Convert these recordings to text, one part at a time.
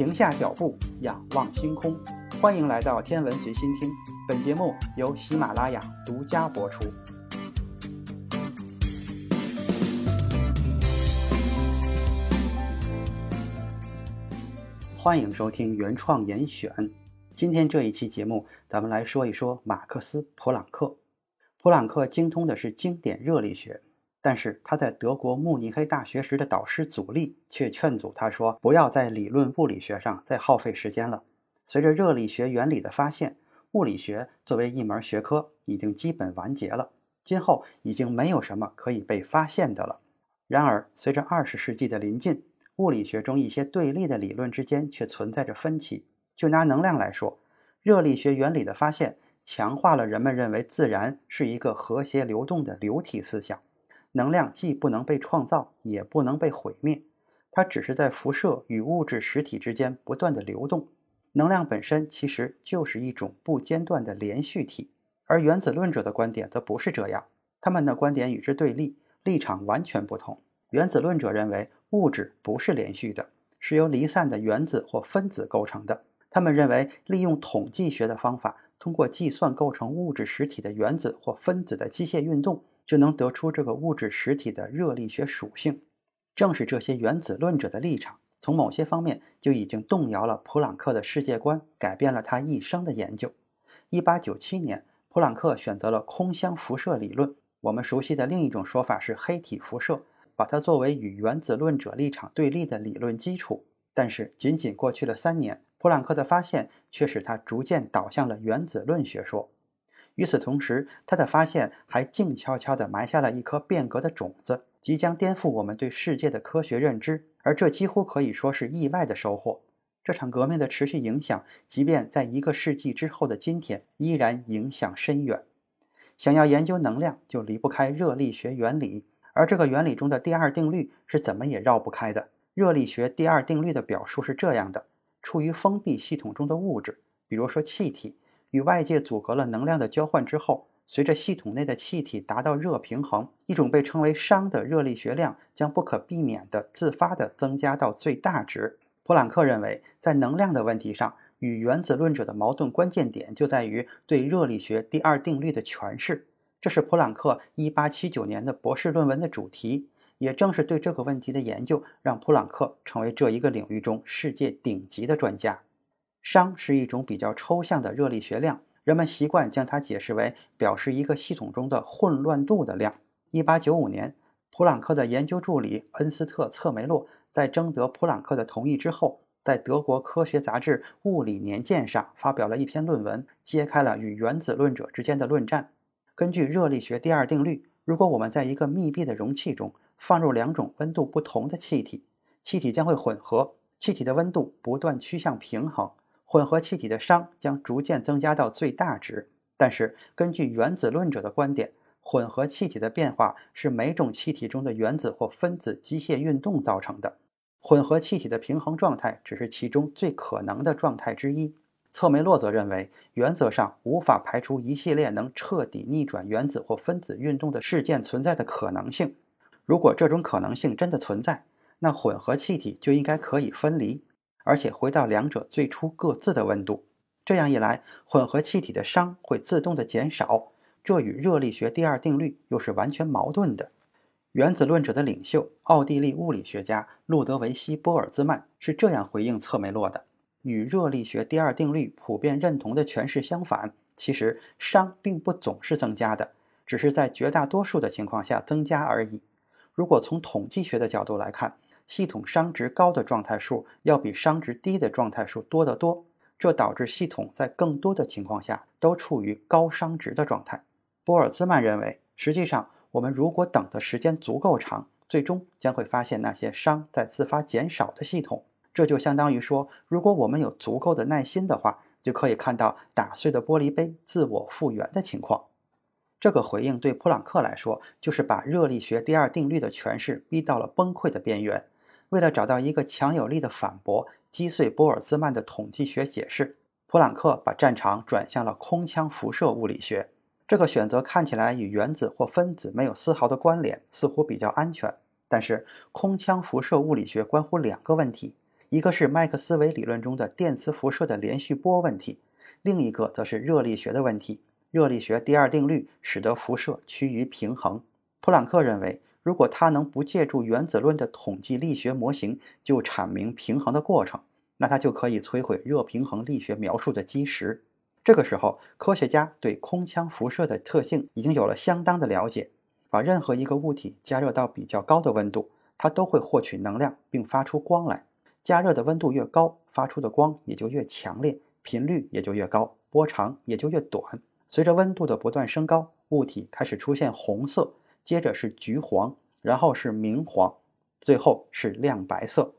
停下脚步，仰望星空。欢迎来到天文随心听，本节目由喜马拉雅独家播出。欢迎收听原创严选。今天这一期节目，咱们来说一说马克思·普朗克。普朗克精通的是经典热力学。但是他在德国慕尼黑大学时的导师祖利却劝阻他说：“不要在理论物理学上再耗费时间了。随着热力学原理的发现，物理学作为一门学科已经基本完结了，今后已经没有什么可以被发现的了。然而，随着二十世纪的临近，物理学中一些对立的理论之间却存在着分歧。就拿能量来说，热力学原理的发现强化了人们认为自然是一个和谐流动的流体思想。”能量既不能被创造，也不能被毁灭，它只是在辐射与物质实体之间不断的流动。能量本身其实就是一种不间断的连续体，而原子论者的观点则不是这样，他们的观点与之对立，立场完全不同。原子论者认为物质不是连续的，是由离散的原子或分子构成的。他们认为利用统计学的方法，通过计算构成物质实体的原子或分子的机械运动。就能得出这个物质实体的热力学属性。正是这些原子论者的立场，从某些方面就已经动摇了普朗克的世界观，改变了他一生的研究。一八九七年，普朗克选择了空箱辐射理论，我们熟悉的另一种说法是黑体辐射，把它作为与原子论者立场对立的理论基础。但是，仅仅过去了三年，普朗克的发现却使他逐渐倒向了原子论学说。与此同时，他的发现还静悄悄地埋下了一颗变革的种子，即将颠覆我们对世界的科学认知。而这几乎可以说是意外的收获。这场革命的持续影响，即便在一个世纪之后的今天，依然影响深远。想要研究能量，就离不开热力学原理，而这个原理中的第二定律是怎么也绕不开的。热力学第二定律的表述是这样的：处于封闭系统中的物质，比如说气体。与外界阻隔了能量的交换之后，随着系统内的气体达到热平衡，一种被称为熵的热力学量将不可避免地自发地增加到最大值。普朗克认为，在能量的问题上，与原子论者的矛盾关键点就在于对热力学第二定律的诠释。这是普朗克1879年的博士论文的主题。也正是对这个问题的研究，让普朗克成为这一个领域中世界顶级的专家。熵是一种比较抽象的热力学量，人们习惯将它解释为表示一个系统中的混乱度的量。1895年，普朗克的研究助理恩斯特·策梅洛在征得普朗克的同意之后，在德国科学杂志《物理年鉴》上发表了一篇论文，揭开了与原子论者之间的论战。根据热力学第二定律，如果我们在一个密闭的容器中放入两种温度不同的气体，气体将会混合，气体的温度不断趋向平衡。混合气体的熵将逐渐增加到最大值，但是根据原子论者的观点，混合气体的变化是每种气体中的原子或分子机械运动造成的。混合气体的平衡状态只是其中最可能的状态之一。策梅洛则认为，原则上无法排除一系列能彻底逆转原子或分子运动的事件存在的可能性。如果这种可能性真的存在，那混合气体就应该可以分离。而且回到两者最初各自的温度，这样一来，混合气体的熵会自动的减少，这与热力学第二定律又是完全矛盾的。原子论者的领袖奥地利物理学家路德维希·波尔兹曼是这样回应策梅洛的：与热力学第二定律普遍认同的诠释相反，其实熵并不总是增加的，只是在绝大多数的情况下增加而已。如果从统计学的角度来看，系统熵值高的状态数要比熵值低的状态数多得多，这导致系统在更多的情况下都处于高熵值的状态。波尔兹曼认为，实际上我们如果等的时间足够长，最终将会发现那些熵在自发减少的系统。这就相当于说，如果我们有足够的耐心的话，就可以看到打碎的玻璃杯自我复原的情况。这个回应对普朗克来说，就是把热力学第二定律的诠释逼到了崩溃的边缘。为了找到一个强有力的反驳，击碎波尔兹曼的统计学解释，普朗克把战场转向了空腔辐射物理学。这个选择看起来与原子或分子没有丝毫的关联，似乎比较安全。但是，空腔辐射物理学关乎两个问题：一个是麦克斯韦理论中的电磁辐射的连续波问题，另一个则是热力学的问题。热力学第二定律使得辐射趋于平衡。普朗克认为，如果它能不借助原子论的统计力学模型就阐明平衡的过程，那它就可以摧毁热平衡力学描述的基石。这个时候，科学家对空腔辐射的特性已经有了相当的了解。把任何一个物体加热到比较高的温度，它都会获取能量并发出光来。加热的温度越高，发出的光也就越强烈，频率也就越高，波长也就越短。随着温度的不断升高，物体开始出现红色，接着是橘黄，然后是明黄，最后是亮白色。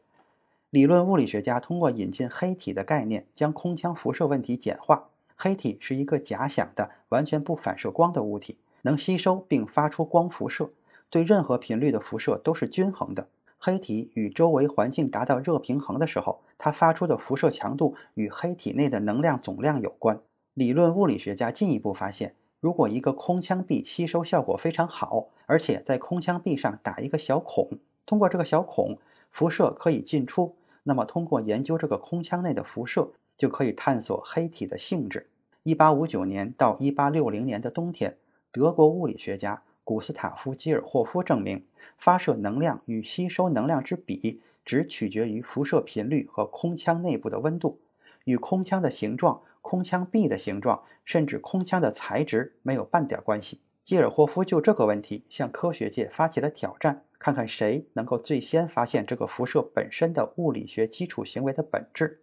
理论物理学家通过引进黑体的概念，将空腔辐射问题简化。黑体是一个假想的、完全不反射光的物体，能吸收并发出光辐射，对任何频率的辐射都是均衡的。黑体与周围环境达到热平衡的时候，它发出的辐射强度与黑体内的能量总量有关。理论物理学家进一步发现，如果一个空腔壁吸收效果非常好，而且在空腔壁上打一个小孔，通过这个小孔，辐射可以进出。那么，通过研究这个空腔内的辐射，就可以探索黑体的性质。1859年到1860年的冬天，德国物理学家古斯塔夫·基尔霍夫证明，发射能量与吸收能量之比只取决于辐射频率和空腔内部的温度，与空腔的形状。空腔壁的形状，甚至空腔的材质没有半点关系。基尔霍夫就这个问题向科学界发起了挑战，看看谁能够最先发现这个辐射本身的物理学基础行为的本质。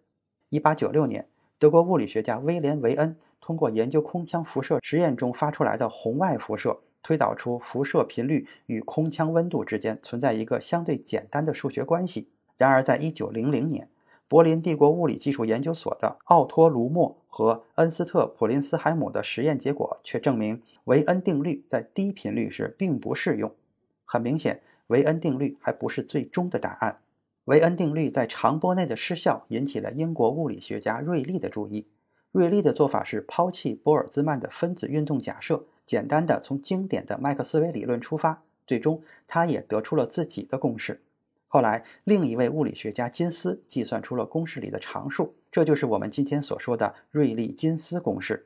1896年，德国物理学家威廉·维恩通过研究空腔辐射实验中发出来的红外辐射，推导出辐射频率与空腔温度之间存在一个相对简单的数学关系。然而，在1900年，柏林帝国物理技术研究所的奥托·卢默和恩斯特·普林斯海姆的实验结果却证明，维恩定律在低频率时并不适用。很明显，维恩定律还不是最终的答案。维恩定律在长波内的失效引起了英国物理学家瑞利的注意。瑞利的做法是抛弃波尔兹曼的分子运动假设，简单的从经典的麦克斯韦理论出发。最终，他也得出了自己的公式。后来，另一位物理学家金斯计算出了公式里的常数，这就是我们今天所说的瑞利金斯公式。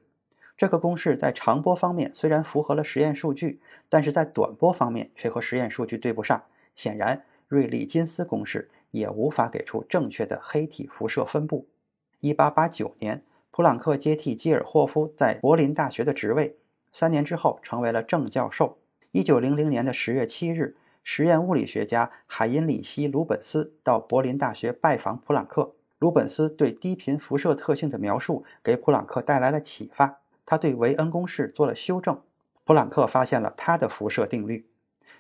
这个公式在长波方面虽然符合了实验数据，但是在短波方面却和实验数据对不上。显然，瑞利金斯公式也无法给出正确的黑体辐射分布。1889年，普朗克接替基尔霍夫在柏林大学的职位，三年之后成为了正教授。1900年的10月7日。实验物理学家海因里希·鲁本斯到柏林大学拜访普朗克。鲁本斯对低频辐射特性的描述给普朗克带来了启发。他对维恩公式做了修正。普朗克发现了他的辐射定律。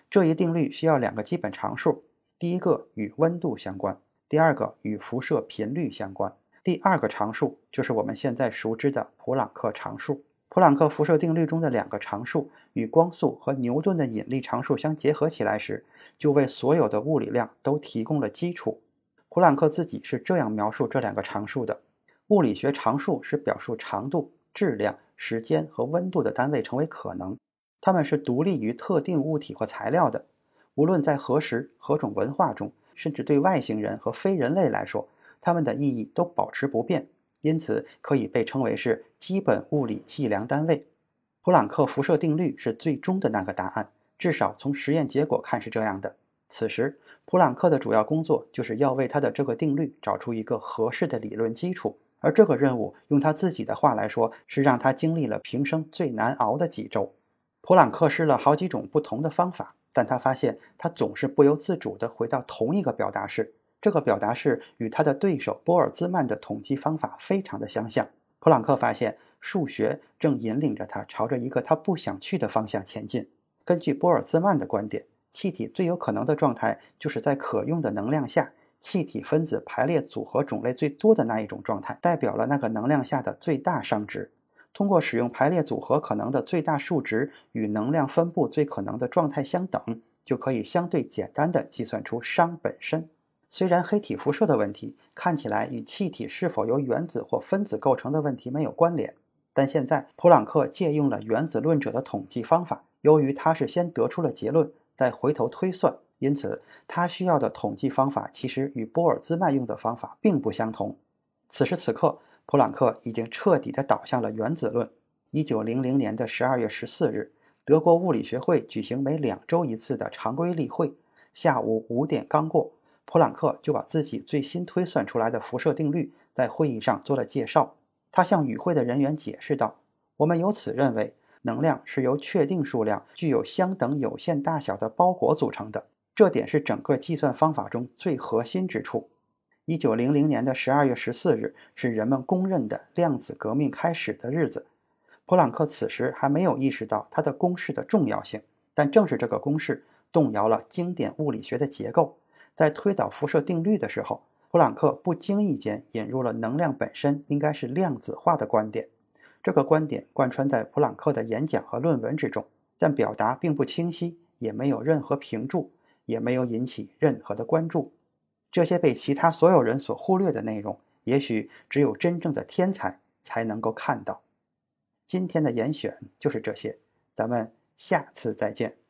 这一定律需要两个基本常数：第一个与温度相关，第二个与辐射频率相关。第二个常数就是我们现在熟知的普朗克常数。普朗克辐射定律中的两个常数与光速和牛顿的引力常数相结合起来时，就为所有的物理量都提供了基础。普朗克自己是这样描述这两个常数的：物理学常数是表述长度、质量、时间和温度的单位成为可能，它们是独立于特定物体或材料的。无论在何时、何种文化中，甚至对外星人和非人类来说，它们的意义都保持不变。因此，可以被称为是基本物理计量单位。普朗克辐射定律是最终的那个答案，至少从实验结果看是这样的。此时，普朗克的主要工作就是要为他的这个定律找出一个合适的理论基础，而这个任务，用他自己的话来说，是让他经历了平生最难熬的几周。普朗克试了好几种不同的方法，但他发现他总是不由自主地回到同一个表达式。这个表达式与他的对手波尔兹曼的统计方法非常的相像。普朗克发现，数学正引领着他朝着一个他不想去的方向前进。根据波尔兹曼的观点，气体最有可能的状态就是在可用的能量下，气体分子排列组合种类最多的那一种状态，代表了那个能量下的最大熵值。通过使用排列组合可能的最大数值与能量分布最可能的状态相等，就可以相对简单的计算出熵本身。虽然黑体辐射的问题看起来与气体是否由原子或分子构成的问题没有关联，但现在普朗克借用了原子论者的统计方法。由于他是先得出了结论，再回头推算，因此他需要的统计方法其实与波尔兹曼用的方法并不相同。此时此刻，普朗克已经彻底地倒向了原子论。一九零零年的十二月十四日，德国物理学会举行每两周一次的常规例会，下午五点刚过，普朗克就把自己最新推算出来的辐射定律在会议上做了介绍。他向与会的人员解释道：“我们由此认为。”能量是由确定数量、具有相等有限大小的包裹组成的，这点是整个计算方法中最核心之处。一九零零年的十二月十四日是人们公认的量子革命开始的日子。普朗克此时还没有意识到他的公式的重要性，但正是这个公式动摇了经典物理学的结构。在推导辐射定律的时候，普朗克不经意间引入了能量本身应该是量子化的观点。这个观点贯穿在普朗克的演讲和论文之中，但表达并不清晰，也没有任何评注，也没有引起任何的关注。这些被其他所有人所忽略的内容，也许只有真正的天才才能够看到。今天的严选就是这些，咱们下次再见。